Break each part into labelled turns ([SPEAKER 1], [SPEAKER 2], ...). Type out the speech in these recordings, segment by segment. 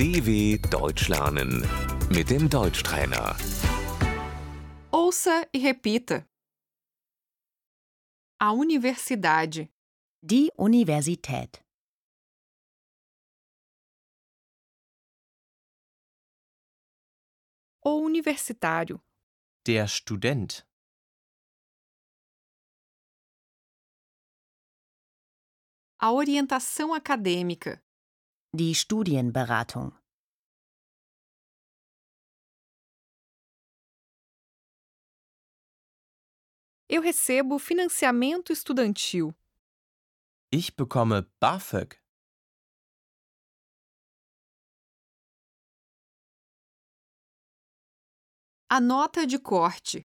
[SPEAKER 1] DW Deutsch lernen mit dem Deutschtrainer.
[SPEAKER 2] Ouça e repita. A universidade,
[SPEAKER 3] Die Universität.
[SPEAKER 2] o universitário,
[SPEAKER 4] Der Student.
[SPEAKER 2] a orientação acadêmica,
[SPEAKER 3] Die Studienberatung.
[SPEAKER 2] eu recebo financiamento estudantil,
[SPEAKER 4] Ich bekomme BAföG.
[SPEAKER 2] a nota de corte,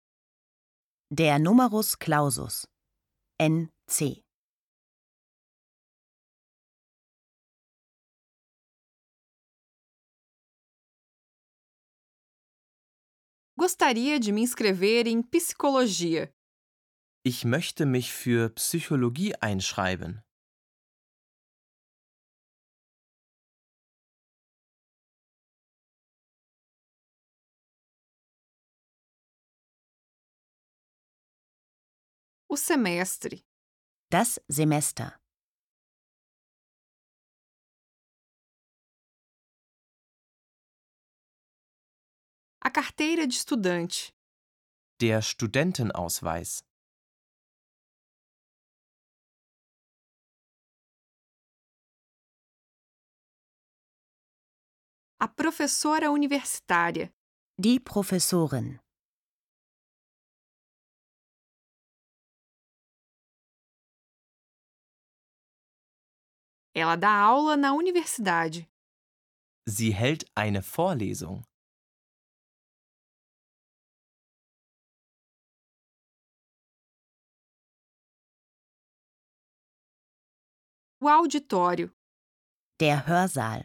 [SPEAKER 3] Der Numerus Clausus. NC.
[SPEAKER 2] Gostaria de me inscrever em psicologia.
[SPEAKER 4] Ich möchte mich für Psychologie einschreiben.
[SPEAKER 2] O semestre,
[SPEAKER 3] Das Semester.
[SPEAKER 2] A carteira de estudante,
[SPEAKER 4] Der Studentenausweis.
[SPEAKER 2] a professora universitária,
[SPEAKER 3] Die Professorin.
[SPEAKER 2] ela dá aula na universidade.
[SPEAKER 4] Sie hält eine Vorlesung.
[SPEAKER 2] O auditório,
[SPEAKER 3] Der Hörsaal.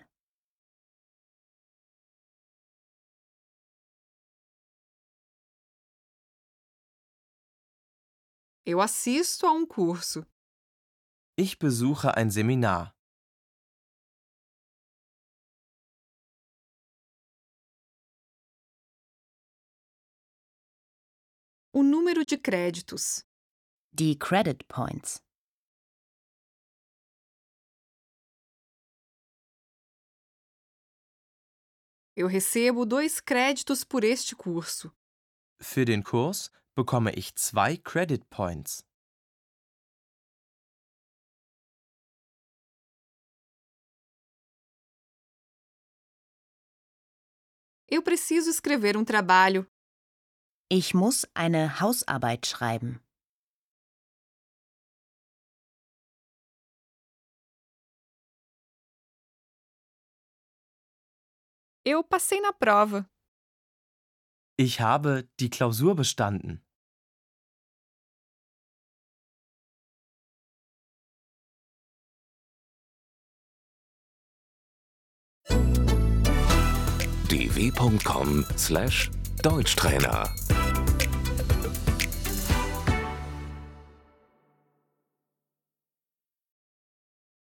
[SPEAKER 2] eu assisto a um curso.
[SPEAKER 4] Ich besuche ein Seminar.
[SPEAKER 2] O número de créditos,
[SPEAKER 3] Die Credit Points.
[SPEAKER 2] Eu recebo dois créditos por este curso.
[SPEAKER 4] Für den Kurs bekomme ich zwei Credit Points.
[SPEAKER 2] Eu preciso escrever um trabalho.
[SPEAKER 3] Ich muss eine Hausarbeit schreiben.
[SPEAKER 2] Eu passei na prova.
[SPEAKER 4] Ich habe die Klausur bestanden.
[SPEAKER 1] dw.com/deutschtrainer